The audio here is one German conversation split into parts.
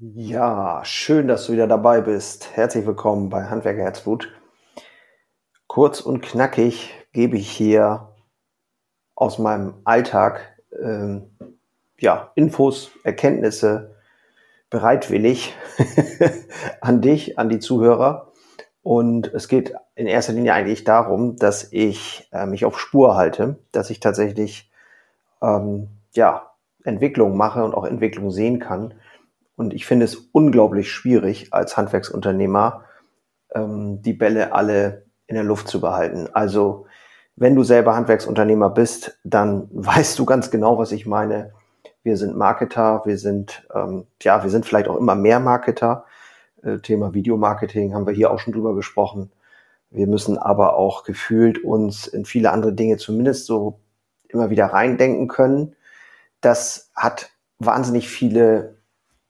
Ja, schön, dass du wieder dabei bist. Herzlich willkommen bei Handwerker Herzblut. Kurz und knackig gebe ich hier aus meinem Alltag ähm, ja, Infos, Erkenntnisse bereitwillig an dich, an die Zuhörer. Und es geht in erster Linie eigentlich darum, dass ich äh, mich auf Spur halte, dass ich tatsächlich ähm, ja, Entwicklung mache und auch Entwicklung sehen kann und ich finde es unglaublich schwierig, als Handwerksunternehmer ähm, die Bälle alle in der Luft zu behalten. Also wenn du selber Handwerksunternehmer bist, dann weißt du ganz genau, was ich meine. Wir sind Marketer, wir sind, ähm, ja, wir sind vielleicht auch immer mehr Marketer. Äh, Thema Videomarketing haben wir hier auch schon drüber gesprochen. Wir müssen aber auch gefühlt uns in viele andere Dinge zumindest so immer wieder reindenken können. Das hat wahnsinnig viele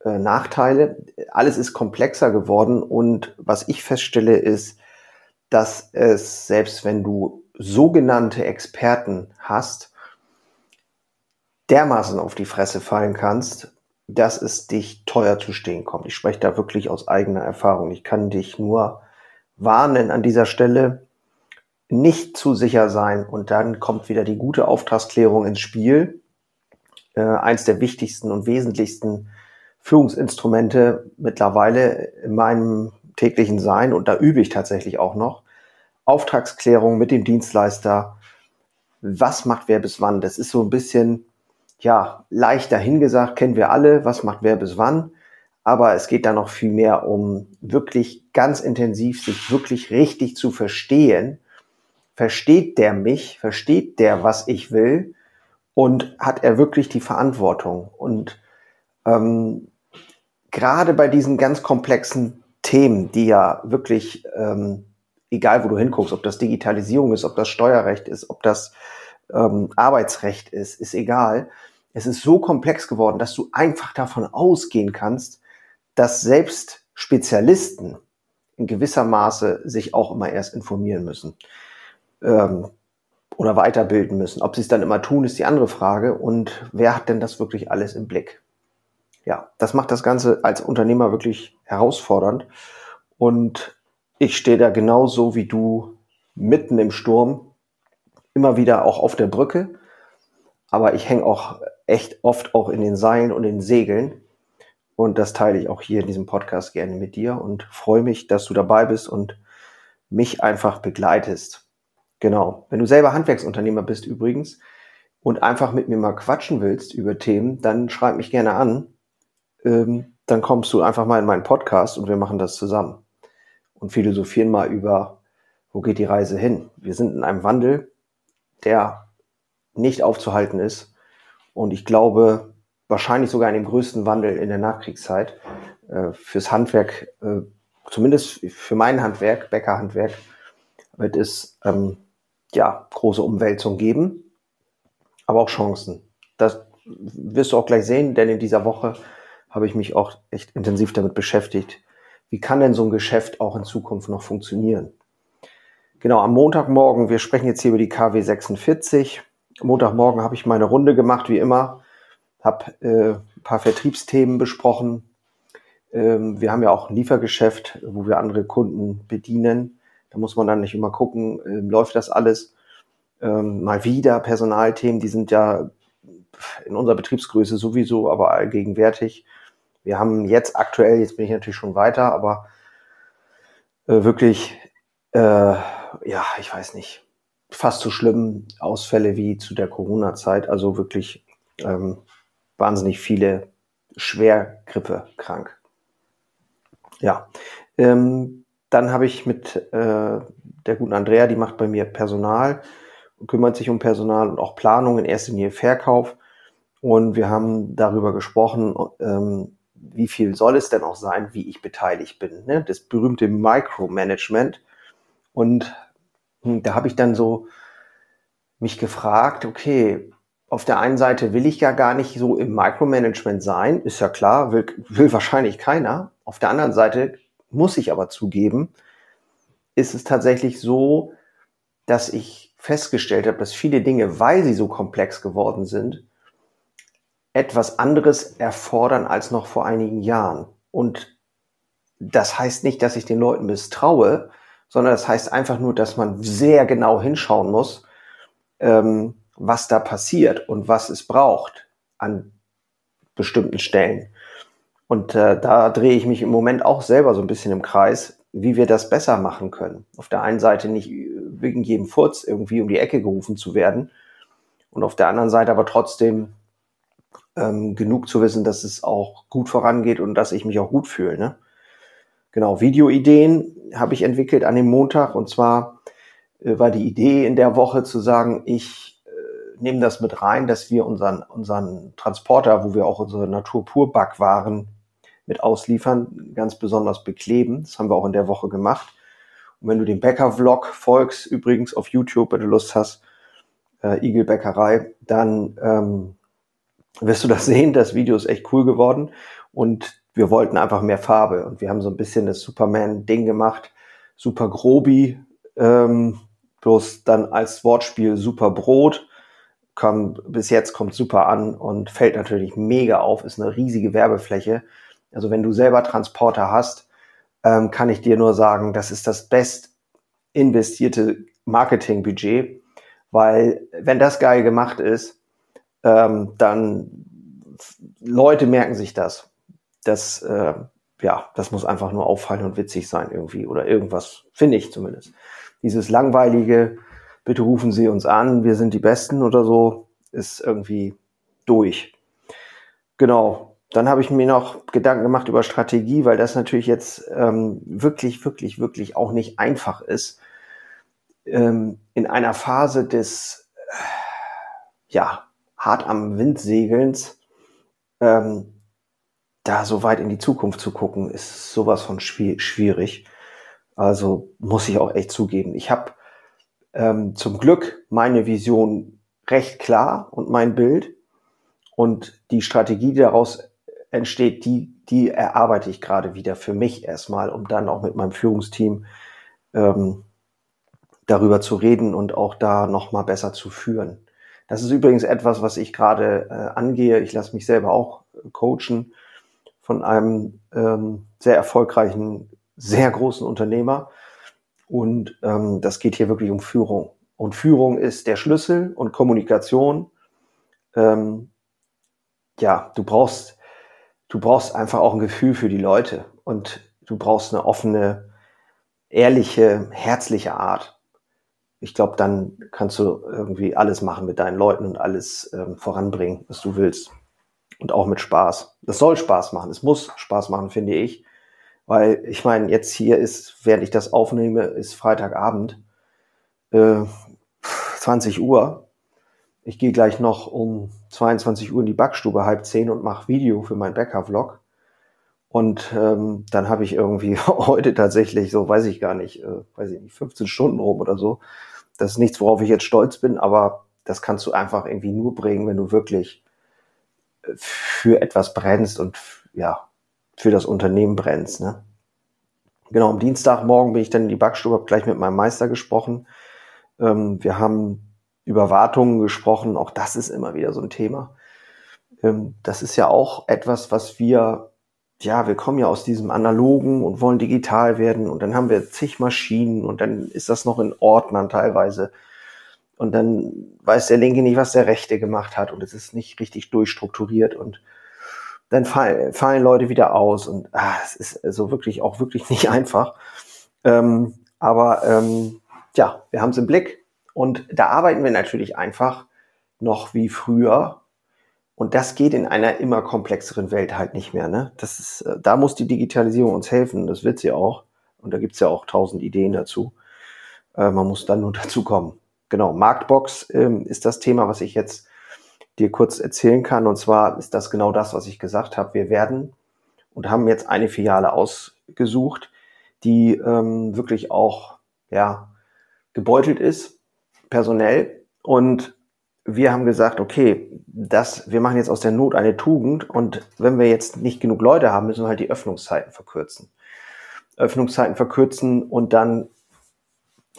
äh, Nachteile. Alles ist komplexer geworden und was ich feststelle ist, dass es, selbst wenn du sogenannte Experten hast, dermaßen auf die Fresse fallen kannst, dass es dich teuer zu stehen kommt. Ich spreche da wirklich aus eigener Erfahrung. Ich kann dich nur warnen an dieser Stelle, nicht zu sicher sein und dann kommt wieder die gute Auftragsklärung ins Spiel. Äh, eins der wichtigsten und wesentlichsten Führungsinstrumente mittlerweile in meinem täglichen Sein und da übe ich tatsächlich auch noch. Auftragsklärung mit dem Dienstleister. Was macht wer bis wann? Das ist so ein bisschen, ja, leicht dahingesagt, kennen wir alle, was macht wer bis wann. Aber es geht da noch viel mehr um wirklich ganz intensiv, sich wirklich richtig zu verstehen. Versteht der mich? Versteht der, was ich will? Und hat er wirklich die Verantwortung? Und ähm, gerade bei diesen ganz komplexen Themen, die ja wirklich, ähm, egal wo du hinguckst, ob das Digitalisierung ist, ob das Steuerrecht ist, ob das ähm, Arbeitsrecht ist, ist egal. Es ist so komplex geworden, dass du einfach davon ausgehen kannst, dass selbst Spezialisten in gewisser Maße sich auch immer erst informieren müssen ähm, oder weiterbilden müssen. Ob sie es dann immer tun, ist die andere Frage. Und wer hat denn das wirklich alles im Blick? Ja, das macht das Ganze als Unternehmer wirklich herausfordernd. Und ich stehe da genauso wie du mitten im Sturm, immer wieder auch auf der Brücke. Aber ich hänge auch echt oft auch in den Seilen und den Segeln. Und das teile ich auch hier in diesem Podcast gerne mit dir und freue mich, dass du dabei bist und mich einfach begleitest. Genau. Wenn du selber Handwerksunternehmer bist übrigens und einfach mit mir mal quatschen willst über Themen, dann schreib mich gerne an ähm, dann kommst du einfach mal in meinen Podcast und wir machen das zusammen und philosophieren mal über, wo geht die Reise hin. Wir sind in einem Wandel, der nicht aufzuhalten ist und ich glaube, wahrscheinlich sogar in dem größten Wandel in der Nachkriegszeit äh, fürs Handwerk, äh, zumindest für mein Handwerk, Bäckerhandwerk, wird es ähm, ja große Umwälzung geben, aber auch Chancen. Das wirst du auch gleich sehen, denn in dieser Woche habe ich mich auch echt intensiv damit beschäftigt. Wie kann denn so ein Geschäft auch in Zukunft noch funktionieren? Genau, am Montagmorgen, wir sprechen jetzt hier über die KW 46. Montagmorgen habe ich meine Runde gemacht, wie immer, habe äh, ein paar Vertriebsthemen besprochen. Ähm, wir haben ja auch ein Liefergeschäft, wo wir andere Kunden bedienen. Da muss man dann nicht immer gucken, äh, läuft das alles. Ähm, mal wieder Personalthemen, die sind ja in unserer Betriebsgröße sowieso, aber allgegenwärtig. Wir haben jetzt aktuell, jetzt bin ich natürlich schon weiter, aber äh, wirklich, äh, ja, ich weiß nicht, fast so schlimm Ausfälle wie zu der Corona-Zeit. Also wirklich ähm, wahnsinnig viele schwer Grippe krank. Ja, ähm, dann habe ich mit äh, der guten Andrea, die macht bei mir Personal kümmert sich um Personal und auch Planung, in erster Linie Verkauf. Und wir haben darüber gesprochen, ähm, wie viel soll es denn auch sein, wie ich beteiligt bin. Ne? Das berühmte Micromanagement. Und hm, da habe ich dann so mich gefragt, okay, auf der einen Seite will ich ja gar nicht so im Micromanagement sein, ist ja klar, will, will wahrscheinlich keiner. Auf der anderen Seite muss ich aber zugeben, ist es tatsächlich so, dass ich festgestellt habe, dass viele Dinge, weil sie so komplex geworden sind, etwas anderes erfordern als noch vor einigen Jahren. Und das heißt nicht, dass ich den Leuten misstraue, sondern das heißt einfach nur, dass man sehr genau hinschauen muss, ähm, was da passiert und was es braucht an bestimmten Stellen. Und äh, da drehe ich mich im Moment auch selber so ein bisschen im Kreis, wie wir das besser machen können. Auf der einen Seite nicht wegen jedem Furz irgendwie um die Ecke gerufen zu werden und auf der anderen Seite aber trotzdem ähm, genug zu wissen, dass es auch gut vorangeht und dass ich mich auch gut fühle. Ne? Genau, Videoideen habe ich entwickelt an dem Montag und zwar äh, war die Idee in der Woche zu sagen, ich äh, nehme das mit rein, dass wir unseren, unseren Transporter, wo wir auch unsere Naturpur-Backwaren mit ausliefern, ganz besonders bekleben. Das haben wir auch in der Woche gemacht. Und wenn du dem Bäcker-Vlog folgst, übrigens auf YouTube, wenn du Lust hast, äh, Igel Bäckerei, dann ähm, wirst du das sehen. Das Video ist echt cool geworden und wir wollten einfach mehr Farbe und wir haben so ein bisschen das Superman-Ding gemacht, Super Grobi, ähm, bloß dann als Wortspiel Super Brot. Kam, bis jetzt kommt super an und fällt natürlich mega auf, ist eine riesige Werbefläche. Also wenn du selber Transporter hast, ähm, kann ich dir nur sagen, das ist das best investierte Marketingbudget, weil wenn das geil gemacht ist, ähm, dann Leute merken sich das. Das, äh, ja, das muss einfach nur auffallen und witzig sein irgendwie oder irgendwas, finde ich zumindest. Dieses langweilige, bitte rufen Sie uns an, wir sind die Besten oder so, ist irgendwie durch. Genau, dann habe ich mir noch Gedanken gemacht über Strategie, weil das natürlich jetzt ähm, wirklich, wirklich, wirklich auch nicht einfach ist. Ähm, in einer Phase des, äh, ja, hart am Wind segelns, ähm, da so weit in die Zukunft zu gucken, ist sowas von schwierig. Also muss ich auch echt zugeben. Ich habe ähm, zum Glück meine Vision recht klar und mein Bild und die Strategie, die daraus entsteht, die, die erarbeite ich gerade wieder für mich erstmal, um dann auch mit meinem Führungsteam ähm, darüber zu reden und auch da nochmal besser zu führen. Das ist übrigens etwas, was ich gerade äh, angehe. Ich lasse mich selber auch coachen von einem ähm, sehr erfolgreichen, sehr großen Unternehmer. Und ähm, das geht hier wirklich um Führung. Und Führung ist der Schlüssel und Kommunikation. Ähm, ja, du brauchst du brauchst einfach auch ein Gefühl für die Leute und du brauchst eine offene, ehrliche, herzliche Art. Ich glaube, dann kannst du irgendwie alles machen mit deinen Leuten und alles ähm, voranbringen, was du willst. Und auch mit Spaß. Das soll Spaß machen. Es muss Spaß machen, finde ich. Weil ich meine, jetzt hier ist, während ich das aufnehme, ist Freitagabend, äh, 20 Uhr ich gehe gleich noch um 22 Uhr in die Backstube, halb zehn und mache Video für meinen Bäcker-Vlog. Und ähm, dann habe ich irgendwie heute tatsächlich, so weiß ich gar nicht, äh, weiß ich nicht, 15 Stunden rum oder so. Das ist nichts, worauf ich jetzt stolz bin, aber das kannst du einfach irgendwie nur bringen, wenn du wirklich äh, für etwas brennst und ja, für das Unternehmen brennst. Ne? Genau, am Dienstagmorgen bin ich dann in die Backstube, habe gleich mit meinem Meister gesprochen. Ähm, wir haben über Wartungen gesprochen. Auch das ist immer wieder so ein Thema. Ähm, das ist ja auch etwas, was wir, ja, wir kommen ja aus diesem analogen und wollen digital werden und dann haben wir zig Maschinen und dann ist das noch in Ordnern teilweise. Und dann weiß der Linke nicht, was der Rechte gemacht hat und es ist nicht richtig durchstrukturiert und dann fallen, fallen Leute wieder aus und ah, es ist also wirklich auch wirklich nicht einfach. Ähm, aber ähm, ja, wir haben es im Blick und da arbeiten wir natürlich einfach noch wie früher. Und das geht in einer immer komplexeren Welt halt nicht mehr. Ne? Das ist, äh, da muss die Digitalisierung uns helfen. Das wird sie auch. Und da gibt's ja auch tausend Ideen dazu. Äh, man muss dann nur dazu kommen. Genau, Marktbox ähm, ist das Thema, was ich jetzt dir kurz erzählen kann. Und zwar ist das genau das, was ich gesagt habe. Wir werden und haben jetzt eine Filiale ausgesucht, die ähm, wirklich auch ja, gebeutelt ist personell und wir haben gesagt, okay, das, wir machen jetzt aus der Not eine Tugend und wenn wir jetzt nicht genug Leute haben, müssen wir halt die Öffnungszeiten verkürzen. Öffnungszeiten verkürzen und dann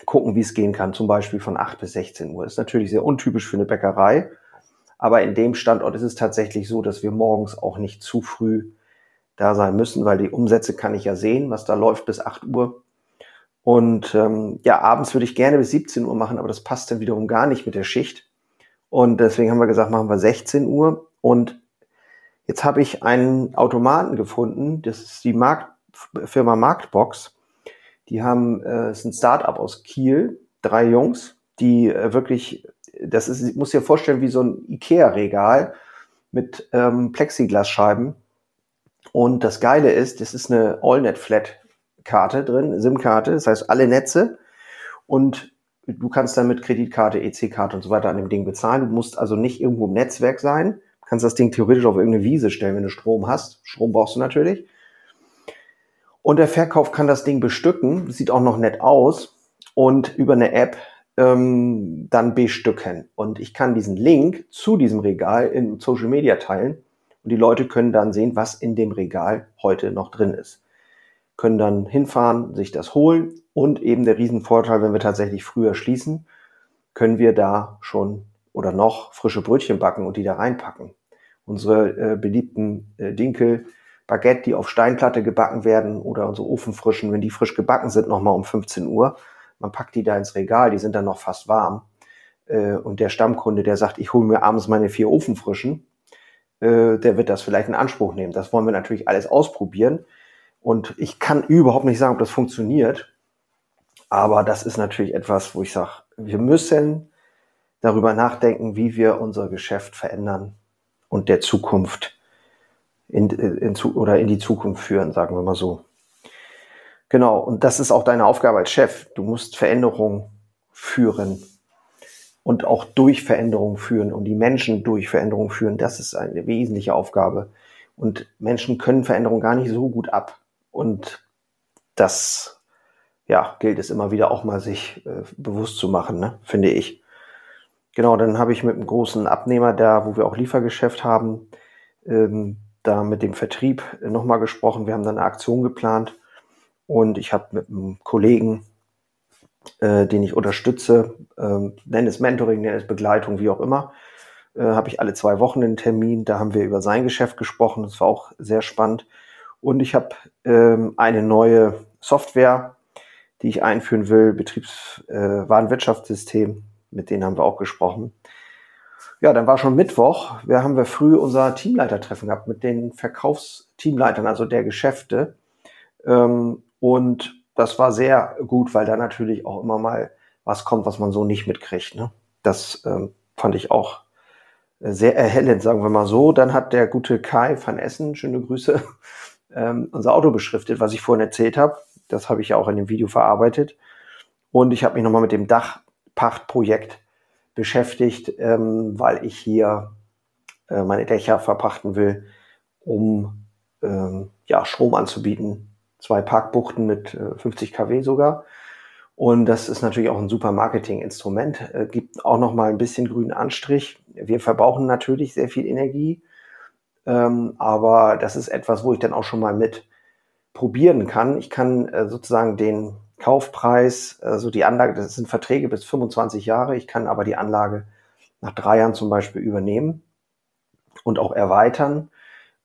gucken, wie es gehen kann, zum Beispiel von 8 bis 16 Uhr. Das ist natürlich sehr untypisch für eine Bäckerei, aber in dem Standort ist es tatsächlich so, dass wir morgens auch nicht zu früh da sein müssen, weil die Umsätze kann ich ja sehen, was da läuft bis 8 Uhr. Und ähm, ja, abends würde ich gerne bis 17 Uhr machen, aber das passt dann wiederum gar nicht mit der Schicht. Und deswegen haben wir gesagt, machen wir 16 Uhr. Und jetzt habe ich einen Automaten gefunden, das ist die Markt, Firma Marktbox. Die haben, äh, ist ein Startup aus Kiel, drei Jungs, die äh, wirklich, das ist, ich muss dir vorstellen, wie so ein Ikea-Regal mit ähm, Plexiglasscheiben. Und das Geile ist, das ist eine AllNet-Flat-Karte drin, SIM-Karte, das heißt alle Netze. Und du kannst dann mit Kreditkarte, EC-Karte und so weiter an dem Ding bezahlen. Du musst also nicht irgendwo im Netzwerk sein. Du kannst das Ding theoretisch auf irgendeine Wiese stellen, wenn du Strom hast. Strom brauchst du natürlich. Und der Verkauf kann das Ding bestücken, sieht auch noch nett aus und über eine App ähm, dann bestücken. Und ich kann diesen Link zu diesem Regal in Social Media teilen und die Leute können dann sehen, was in dem Regal heute noch drin ist. Können dann hinfahren, sich das holen und eben der Riesenvorteil, wenn wir tatsächlich früher schließen, können wir da schon oder noch frische Brötchen backen und die da reinpacken. Unsere äh, beliebten äh, Dinkel, Baguette, die auf Steinplatte gebacken werden oder unsere Ofenfrischen, wenn die frisch gebacken sind, nochmal um 15 Uhr. Man packt die da ins Regal, die sind dann noch fast warm. Äh, und der Stammkunde, der sagt, ich hole mir abends meine vier Ofenfrischen, äh, der wird das vielleicht in Anspruch nehmen. Das wollen wir natürlich alles ausprobieren. Und ich kann überhaupt nicht sagen, ob das funktioniert. Aber das ist natürlich etwas, wo ich sage, wir müssen darüber nachdenken, wie wir unser Geschäft verändern und der Zukunft in, in, oder in die Zukunft führen, sagen wir mal so. Genau, und das ist auch deine Aufgabe als Chef. Du musst Veränderung führen und auch durch Veränderung führen und die Menschen durch Veränderung führen. Das ist eine wesentliche Aufgabe. Und Menschen können Veränderung gar nicht so gut ab. Und das, ja, gilt es immer wieder auch mal sich äh, bewusst zu machen, ne? finde ich. Genau, dann habe ich mit einem großen Abnehmer da, wo wir auch Liefergeschäft haben, ähm, da mit dem Vertrieb nochmal gesprochen. Wir haben dann eine Aktion geplant und ich habe mit einem Kollegen, äh, den ich unterstütze, äh, nenne es Mentoring, nenne es Begleitung, wie auch immer, äh, habe ich alle zwei Wochen einen Termin. Da haben wir über sein Geschäft gesprochen. Das war auch sehr spannend. Und ich habe ähm, eine neue Software, die ich einführen will, Betriebswarenwirtschaftssystem. Äh, mit denen haben wir auch gesprochen. Ja, dann war schon Mittwoch. Wir haben wir früh unser Teamleitertreffen gehabt mit den Verkaufsteamleitern, also der Geschäfte. Ähm, und das war sehr gut, weil da natürlich auch immer mal was kommt, was man so nicht mitkriegt. Ne? Das ähm, fand ich auch sehr erhellend, sagen wir mal so. Dann hat der gute Kai van Essen, schöne Grüße, ähm, unser Auto beschriftet, was ich vorhin erzählt habe. Das habe ich ja auch in dem Video verarbeitet. Und ich habe mich nochmal mit dem Dachpachtprojekt beschäftigt, ähm, weil ich hier äh, meine Dächer verpachten will, um ähm, ja, Strom anzubieten. Zwei Parkbuchten mit äh, 50 kW sogar. Und das ist natürlich auch ein super Marketinginstrument. Äh, gibt auch noch mal ein bisschen grünen Anstrich. Wir verbrauchen natürlich sehr viel Energie, ähm, aber das ist etwas, wo ich dann auch schon mal mit probieren kann. Ich kann äh, sozusagen den Kaufpreis, also die Anlage, das sind Verträge bis 25 Jahre. Ich kann aber die Anlage nach drei Jahren zum Beispiel übernehmen und auch erweitern.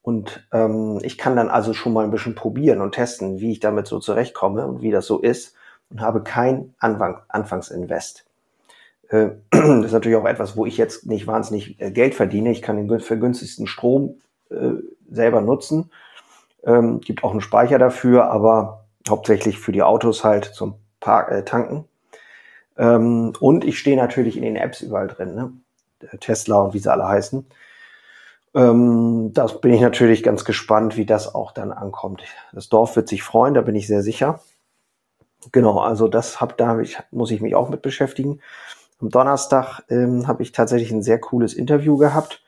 Und ähm, ich kann dann also schon mal ein bisschen probieren und testen, wie ich damit so zurechtkomme und wie das so ist und habe kein Anfang, Anfangsinvest. Äh, das ist natürlich auch etwas, wo ich jetzt nicht wahnsinnig äh, Geld verdiene. Ich kann den vergünstigsten Strom äh, selber nutzen. Ähm, gibt auch einen Speicher dafür, aber hauptsächlich für die Autos halt zum Park, äh, Tanken. Ähm, und ich stehe natürlich in den Apps überall drin, ne? Tesla und wie sie alle heißen. Ähm, das bin ich natürlich ganz gespannt, wie das auch dann ankommt. Das Dorf wird sich freuen, da bin ich sehr sicher. Genau, also das hab, da ich, muss ich mich auch mit beschäftigen. Am Donnerstag ähm, habe ich tatsächlich ein sehr cooles Interview gehabt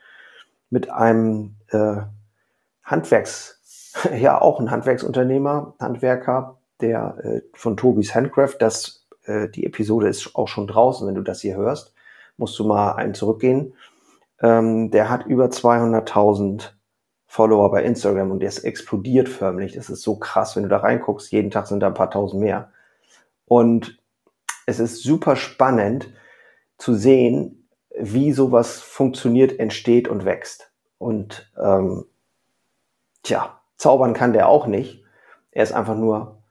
mit einem äh, Handwerks ja auch ein Handwerksunternehmer, Handwerker, der äh, von Tobis Handcraft, das, äh, die Episode ist auch schon draußen, wenn du das hier hörst, musst du mal einen zurückgehen. Ähm, der hat über 200.000 Follower bei Instagram und der ist explodiert förmlich. Das ist so krass, wenn du da reinguckst, jeden Tag sind da ein paar tausend mehr. Und es ist super spannend zu sehen, wie sowas funktioniert, entsteht und wächst. Und ähm, tja, zaubern kann der auch nicht. Er ist einfach nur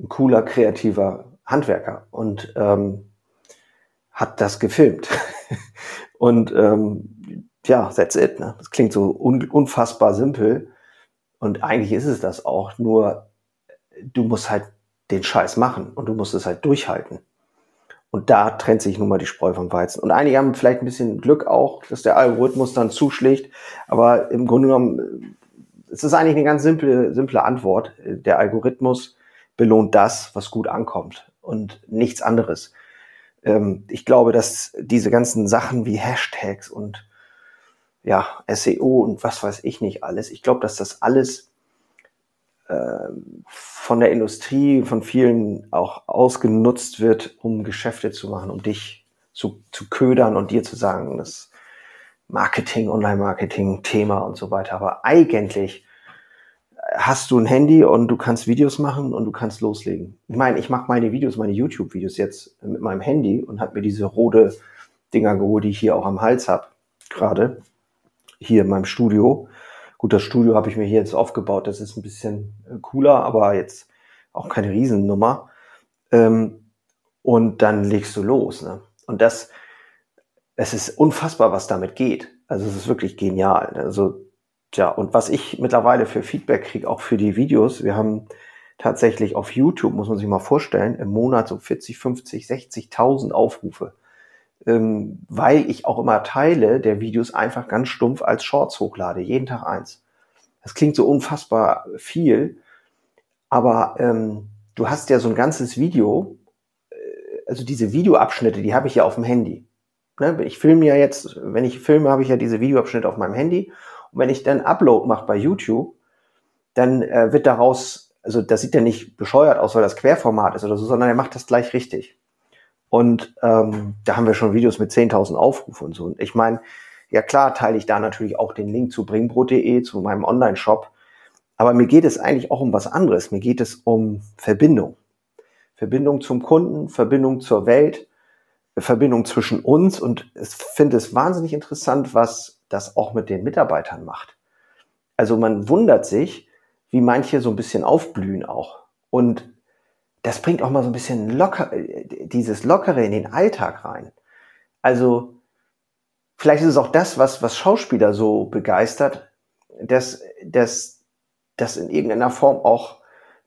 ein cooler, kreativer Handwerker und ähm, hat das gefilmt. und ähm, ja, that's it. Ne? Das klingt so un unfassbar simpel. Und eigentlich ist es das auch. Nur du musst halt den Scheiß machen und du musst es halt durchhalten. Und da trennt sich nun mal die Spreu vom Weizen. Und einige haben vielleicht ein bisschen Glück auch, dass der Algorithmus dann zuschlägt. Aber im Grunde genommen, es ist eigentlich eine ganz simple, simple Antwort. Der Algorithmus belohnt das, was gut ankommt und nichts anderes. Ähm, ich glaube, dass diese ganzen Sachen wie Hashtags und ja, SEO und was weiß ich nicht alles, ich glaube, dass das alles äh, von der Industrie, von vielen auch ausgenutzt wird, um Geschäfte zu machen, um dich zu, zu ködern und dir zu sagen, das Marketing, Online-Marketing, Thema und so weiter. Aber eigentlich hast du ein Handy und du kannst Videos machen und du kannst loslegen. Ich meine, ich mache meine Videos, meine YouTube-Videos jetzt mit meinem Handy und habe mir diese rote Dinger geholt, die ich hier auch am Hals habe, gerade hier in meinem Studio. Gut, das Studio habe ich mir hier jetzt aufgebaut. Das ist ein bisschen äh, cooler, aber jetzt auch keine Riesennummer. Ähm, und dann legst du los. Ne? Und das, es ist unfassbar, was damit geht. Also es ist wirklich genial. Also Tja, und was ich mittlerweile für Feedback kriege, auch für die Videos, wir haben tatsächlich auf YouTube, muss man sich mal vorstellen, im Monat so 40, 50, 60.000 Aufrufe, ähm, weil ich auch immer Teile der Videos einfach ganz stumpf als Shorts hochlade, jeden Tag eins. Das klingt so unfassbar viel, aber ähm, du hast ja so ein ganzes Video, äh, also diese Videoabschnitte, die habe ich ja auf dem Handy. Ne? Ich filme ja jetzt, wenn ich filme, habe ich ja diese Videoabschnitte auf meinem Handy und wenn ich dann Upload mache bei YouTube, dann äh, wird daraus, also das sieht ja nicht bescheuert aus, weil das Querformat ist oder so, sondern er macht das gleich richtig. Und ähm, da haben wir schon Videos mit 10.000 Aufrufen und so. Und ich meine, ja klar teile ich da natürlich auch den Link zu bringbrot.de, zu meinem Online-Shop. Aber mir geht es eigentlich auch um was anderes. Mir geht es um Verbindung. Verbindung zum Kunden, Verbindung zur Welt, Verbindung zwischen uns. Und ich finde es wahnsinnig interessant, was das auch mit den Mitarbeitern macht. Also man wundert sich, wie manche so ein bisschen aufblühen auch. Und das bringt auch mal so ein bisschen locker, dieses Lockere in den Alltag rein. Also vielleicht ist es auch das, was, was Schauspieler so begeistert, dass, dass das in irgendeiner Form auch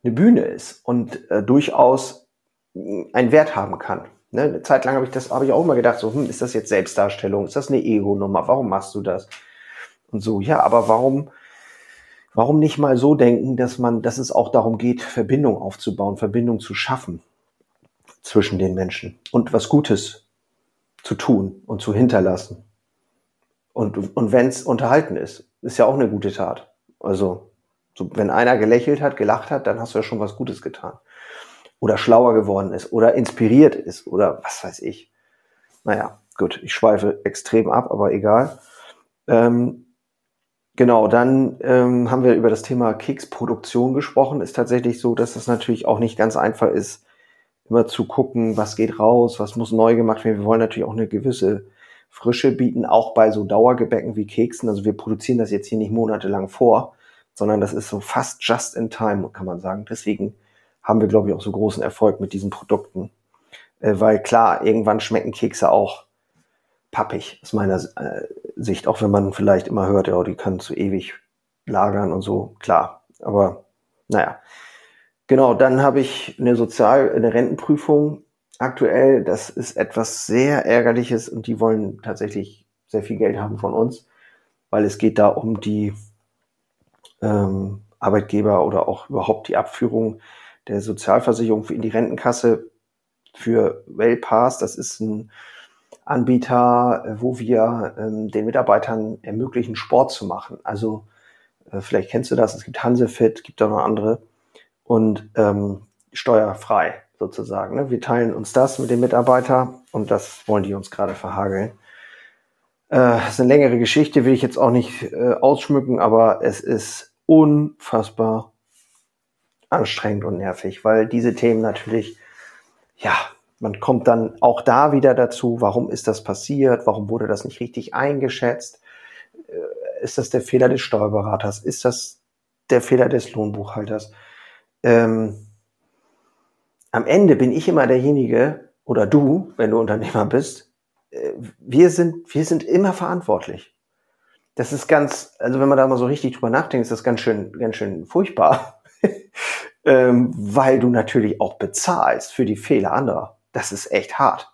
eine Bühne ist und äh, durchaus einen Wert haben kann. Ne, eine Zeit lang habe ich das, habe ich auch immer gedacht, so, hm, ist das jetzt Selbstdarstellung? Ist das eine Ego-Nummer? Warum machst du das? Und so, ja, aber warum, warum nicht mal so denken, dass man, dass es auch darum geht, Verbindung aufzubauen, Verbindung zu schaffen zwischen den Menschen und was Gutes zu tun und zu hinterlassen. Und, und wenn es unterhalten ist, ist ja auch eine gute Tat. Also, so, wenn einer gelächelt hat, gelacht hat, dann hast du ja schon was Gutes getan oder schlauer geworden ist oder inspiriert ist oder was weiß ich. Naja, gut, ich schweife extrem ab, aber egal. Ähm, genau, dann ähm, haben wir über das Thema Keksproduktion gesprochen. Ist tatsächlich so, dass es natürlich auch nicht ganz einfach ist, immer zu gucken, was geht raus, was muss neu gemacht werden. Wir wollen natürlich auch eine gewisse Frische bieten, auch bei so Dauergebäcken wie Keksen. Also wir produzieren das jetzt hier nicht monatelang vor, sondern das ist so fast just in time, kann man sagen. Deswegen haben wir, glaube ich, auch so großen Erfolg mit diesen Produkten. Äh, weil klar, irgendwann schmecken Kekse auch pappig, aus meiner äh, Sicht. Auch wenn man vielleicht immer hört, ja, die können zu ewig lagern und so, klar. Aber naja. Genau, dann habe ich eine Sozial-, eine Rentenprüfung aktuell. Das ist etwas sehr Ärgerliches und die wollen tatsächlich sehr viel Geld haben von uns, weil es geht da um die ähm, Arbeitgeber oder auch überhaupt die Abführung der Sozialversicherung in die Rentenkasse für Wellpass. Das ist ein Anbieter, äh, wo wir ähm, den Mitarbeitern ermöglichen, Sport zu machen. Also äh, vielleicht kennst du das, es gibt Hansefit, gibt auch noch andere und ähm, steuerfrei sozusagen. Ne? Wir teilen uns das mit den Mitarbeitern und das wollen die uns gerade verhageln. Äh, das ist eine längere Geschichte, will ich jetzt auch nicht äh, ausschmücken, aber es ist unfassbar anstrengend und nervig, weil diese Themen natürlich, ja, man kommt dann auch da wieder dazu, warum ist das passiert, warum wurde das nicht richtig eingeschätzt, äh, ist das der Fehler des Steuerberaters, ist das der Fehler des Lohnbuchhalters. Ähm, am Ende bin ich immer derjenige, oder du, wenn du Unternehmer bist, äh, wir sind, wir sind immer verantwortlich. Das ist ganz, also wenn man da mal so richtig drüber nachdenkt, ist das ganz schön, ganz schön furchtbar. ähm, weil du natürlich auch bezahlst für die Fehler anderer. Das ist echt hart.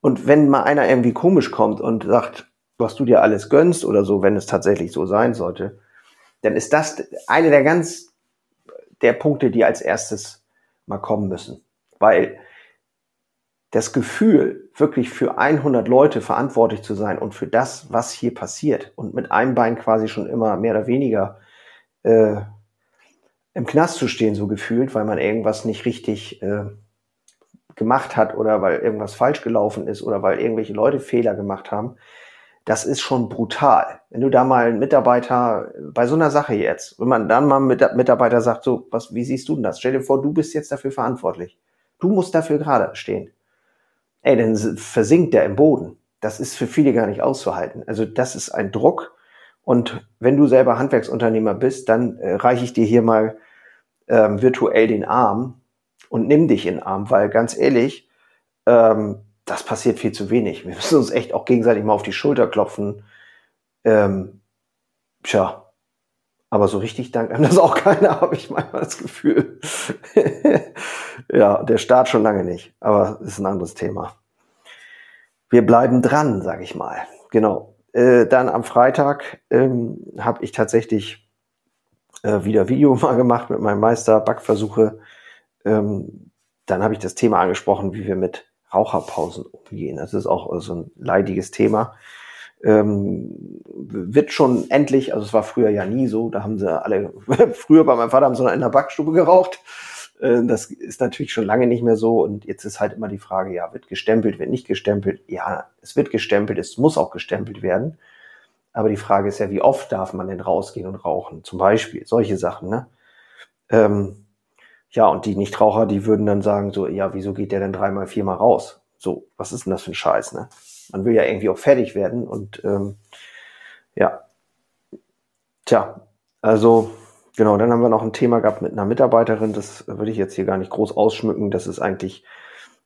Und wenn mal einer irgendwie komisch kommt und sagt, was du dir alles gönnst oder so, wenn es tatsächlich so sein sollte, dann ist das eine der ganz der Punkte, die als erstes mal kommen müssen. Weil das Gefühl, wirklich für 100 Leute verantwortlich zu sein und für das, was hier passiert und mit einem Bein quasi schon immer mehr oder weniger äh, im Knast zu stehen, so gefühlt, weil man irgendwas nicht richtig äh, gemacht hat oder weil irgendwas falsch gelaufen ist oder weil irgendwelche Leute Fehler gemacht haben, das ist schon brutal. Wenn du da mal einen Mitarbeiter bei so einer Sache jetzt, wenn man dann mal mit Mitarbeiter sagt, so, was, wie siehst du denn das? Stell dir vor, du bist jetzt dafür verantwortlich. Du musst dafür gerade stehen. Ey, dann versinkt der im Boden. Das ist für viele gar nicht auszuhalten. Also das ist ein Druck. Und wenn du selber Handwerksunternehmer bist, dann äh, reiche ich dir hier mal ähm, virtuell den Arm und nimm dich in den Arm, weil ganz ehrlich, ähm, das passiert viel zu wenig. Wir müssen uns echt auch gegenseitig mal auf die Schulter klopfen. Ähm, tja, aber so richtig dankt einem das auch keiner, habe ich manchmal das Gefühl. ja, der Staat schon lange nicht, aber ist ein anderes Thema. Wir bleiben dran, sage ich mal. Genau. Äh, dann am Freitag ähm, habe ich tatsächlich äh, wieder Video mal gemacht mit meinem Meister, Backversuche. Ähm, dann habe ich das Thema angesprochen, wie wir mit Raucherpausen umgehen. Das ist auch so ein leidiges Thema. Ähm, wird schon endlich, also es war früher ja nie so, da haben sie alle, früher bei meinem Vater haben sie noch in der Backstube geraucht. Äh, das ist natürlich schon lange nicht mehr so und jetzt ist halt immer die Frage, ja, wird gestempelt, wird nicht gestempelt? Ja, es wird gestempelt, es muss auch gestempelt werden. Aber die Frage ist ja, wie oft darf man denn rausgehen und rauchen? Zum Beispiel, solche Sachen, ne? Ähm, ja, und die Nichtraucher, die würden dann sagen so, ja, wieso geht der denn dreimal, viermal raus? So, was ist denn das für ein Scheiß, ne? Man will ja irgendwie auch fertig werden und ähm, ja. Tja, also genau, dann haben wir noch ein Thema gehabt mit einer Mitarbeiterin, das würde ich jetzt hier gar nicht groß ausschmücken. Das ist eigentlich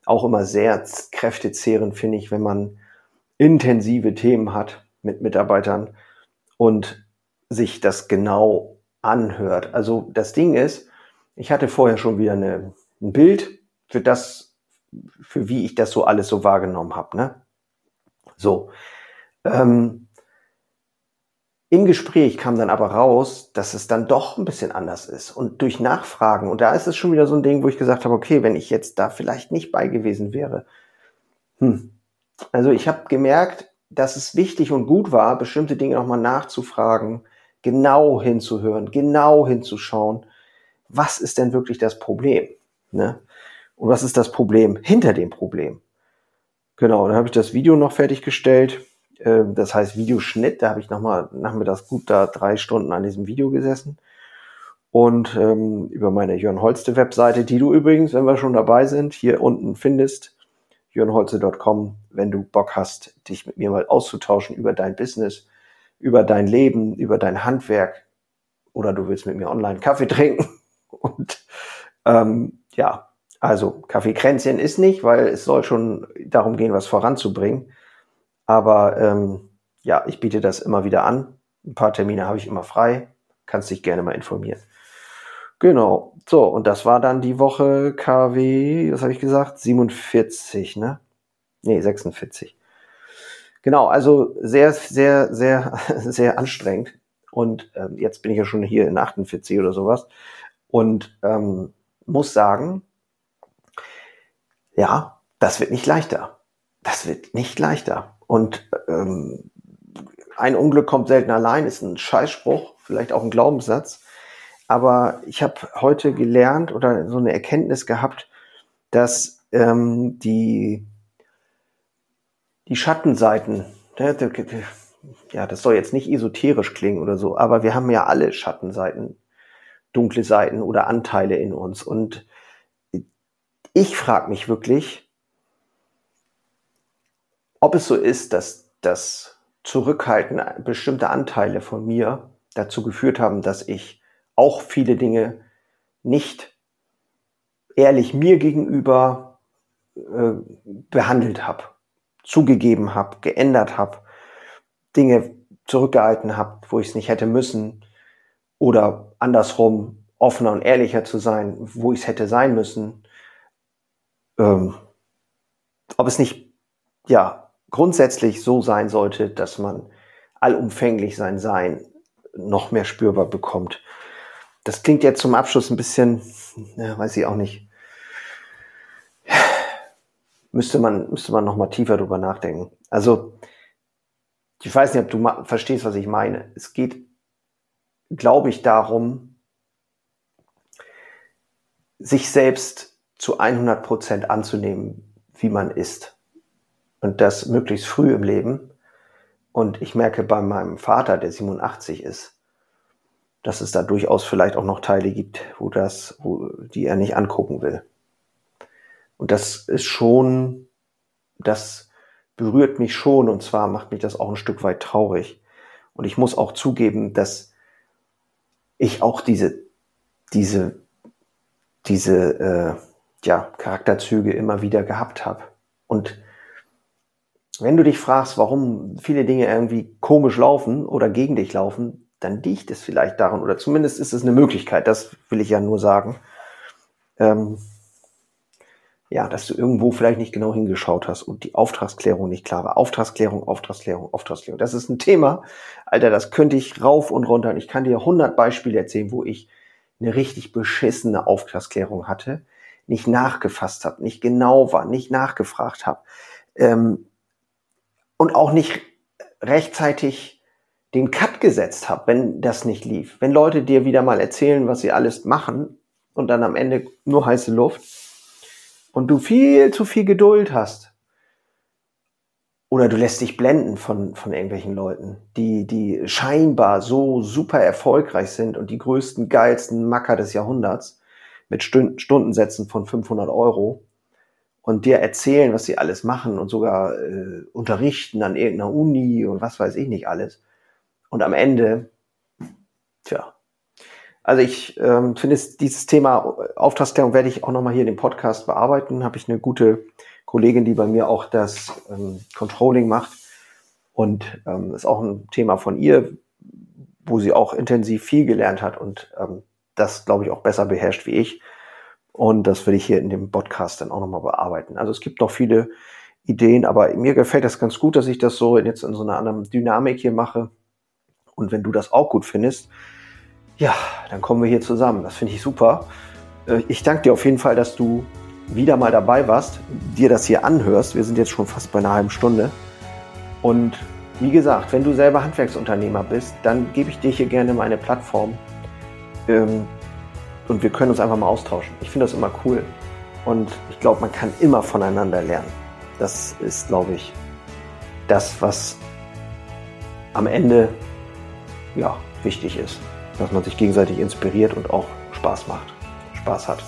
auch immer sehr kräftezehrend, finde ich, wenn man intensive Themen hat mit Mitarbeitern und sich das genau anhört. Also das Ding ist, ich hatte vorher schon wieder eine, ein Bild für das, für wie ich das so alles so wahrgenommen habe. Ne? So. Ähm, Im Gespräch kam dann aber raus, dass es dann doch ein bisschen anders ist. Und durch Nachfragen, und da ist es schon wieder so ein Ding, wo ich gesagt habe, okay, wenn ich jetzt da vielleicht nicht bei gewesen wäre. Hm. Also ich habe gemerkt, dass es wichtig und gut war, bestimmte Dinge nochmal nachzufragen, genau hinzuhören, genau hinzuschauen was ist denn wirklich das Problem? Ne? Und was ist das Problem hinter dem Problem? Genau, dann habe ich das Video noch fertiggestellt. Ähm, das heißt Videoschnitt, da habe ich nochmal nachmittags gut da drei Stunden an diesem Video gesessen. Und ähm, über meine Jörn Holste Webseite, die du übrigens, wenn wir schon dabei sind, hier unten findest, jörnholze.com, wenn du Bock hast, dich mit mir mal auszutauschen über dein Business, über dein Leben, über dein Handwerk oder du willst mit mir online Kaffee trinken, und ähm, ja, also Kaffeekränzchen ist nicht, weil es soll schon darum gehen, was voranzubringen. Aber ähm, ja, ich biete das immer wieder an. Ein paar Termine habe ich immer frei. Kannst dich gerne mal informieren. Genau. So, und das war dann die Woche KW, was habe ich gesagt? 47, ne? Nee, 46. Genau, also sehr, sehr, sehr, sehr anstrengend. Und ähm, jetzt bin ich ja schon hier in 48 oder sowas. Und ähm, muss sagen, ja, das wird nicht leichter. Das wird nicht leichter. Und ähm, ein Unglück kommt selten allein, ist ein Scheißspruch, vielleicht auch ein Glaubenssatz. Aber ich habe heute gelernt oder so eine Erkenntnis gehabt, dass ähm, die, die Schattenseiten, ja, das soll jetzt nicht esoterisch klingen oder so, aber wir haben ja alle Schattenseiten dunkle Seiten oder Anteile in uns. Und ich frage mich wirklich, ob es so ist, dass das Zurückhalten bestimmter Anteile von mir dazu geführt haben, dass ich auch viele Dinge nicht ehrlich mir gegenüber äh, behandelt habe, zugegeben habe, geändert habe, Dinge zurückgehalten habe, wo ich es nicht hätte müssen oder andersrum offener und ehrlicher zu sein, wo ich es hätte sein müssen. Ähm, ob es nicht ja grundsätzlich so sein sollte, dass man allumfänglich sein Sein noch mehr spürbar bekommt. Das klingt jetzt zum Abschluss ein bisschen, ja, weiß ich auch nicht. Müsste man, müsste man noch mal tiefer drüber nachdenken. Also, ich weiß nicht, ob du verstehst, was ich meine. Es geht, glaube ich, darum, sich selbst zu 100 Prozent anzunehmen, wie man ist. Und das möglichst früh im Leben. Und ich merke bei meinem Vater, der 87 ist, dass es da durchaus vielleicht auch noch Teile gibt, wo das, wo, die er nicht angucken will. Und das ist schon, das berührt mich schon und zwar macht mich das auch ein Stück weit traurig. Und ich muss auch zugeben, dass ich auch diese, diese, diese äh, ja, Charakterzüge immer wieder gehabt habe. Und wenn du dich fragst, warum viele Dinge irgendwie komisch laufen oder gegen dich laufen, dann liegt es vielleicht daran, oder zumindest ist es eine Möglichkeit, das will ich ja nur sagen, ähm, ja, dass du irgendwo vielleicht nicht genau hingeschaut hast und die Auftragsklärung nicht klar war. Auftragsklärung, Auftragsklärung, Auftragsklärung. Das ist ein Thema, Alter, das könnte ich rauf und runter. Und ich kann dir 100 Beispiele erzählen, wo ich eine richtig beschissene Auftragsklärung hatte, nicht nachgefasst habe, nicht genau war, nicht nachgefragt habe ähm, und auch nicht rechtzeitig den Cut gesetzt habe, wenn das nicht lief. Wenn Leute dir wieder mal erzählen, was sie alles machen und dann am Ende nur heiße Luft und du viel zu viel Geduld hast. Oder du lässt dich blenden von, von irgendwelchen Leuten, die, die scheinbar so super erfolgreich sind und die größten, geilsten Macker des Jahrhunderts mit Stundensätzen von 500 Euro und dir erzählen, was sie alles machen und sogar äh, unterrichten an irgendeiner Uni und was weiß ich nicht alles. Und am Ende, also ich ähm, finde dieses Thema Auftragsklärung werde ich auch nochmal hier in dem Podcast bearbeiten. Habe ich eine gute Kollegin, die bei mir auch das ähm, Controlling macht. Und ähm, ist auch ein Thema von ihr, wo sie auch intensiv viel gelernt hat und ähm, das, glaube ich, auch besser beherrscht wie ich. Und das will ich hier in dem Podcast dann auch nochmal bearbeiten. Also es gibt noch viele Ideen, aber mir gefällt das ganz gut, dass ich das so jetzt in so einer anderen Dynamik hier mache. Und wenn du das auch gut findest, ja, dann kommen wir hier zusammen. Das finde ich super. Äh, ich danke dir auf jeden Fall, dass du wieder mal dabei warst, dir das hier anhörst. Wir sind jetzt schon fast bei einer halben Stunde. Und wie gesagt, wenn du selber Handwerksunternehmer bist, dann gebe ich dir hier gerne meine Plattform. Ähm, und wir können uns einfach mal austauschen. Ich finde das immer cool. Und ich glaube, man kann immer voneinander lernen. Das ist, glaube ich, das, was am Ende ja, wichtig ist. Dass man sich gegenseitig inspiriert und auch Spaß macht, Spaß hat.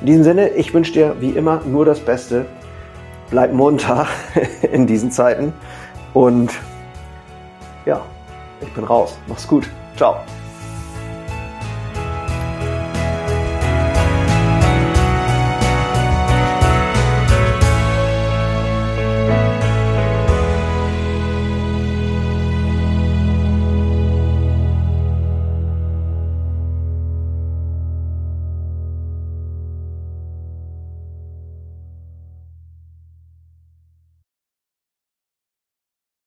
In diesem Sinne, ich wünsche dir wie immer nur das Beste. Bleib munter in diesen Zeiten und ja, ich bin raus. Mach's gut. Ciao.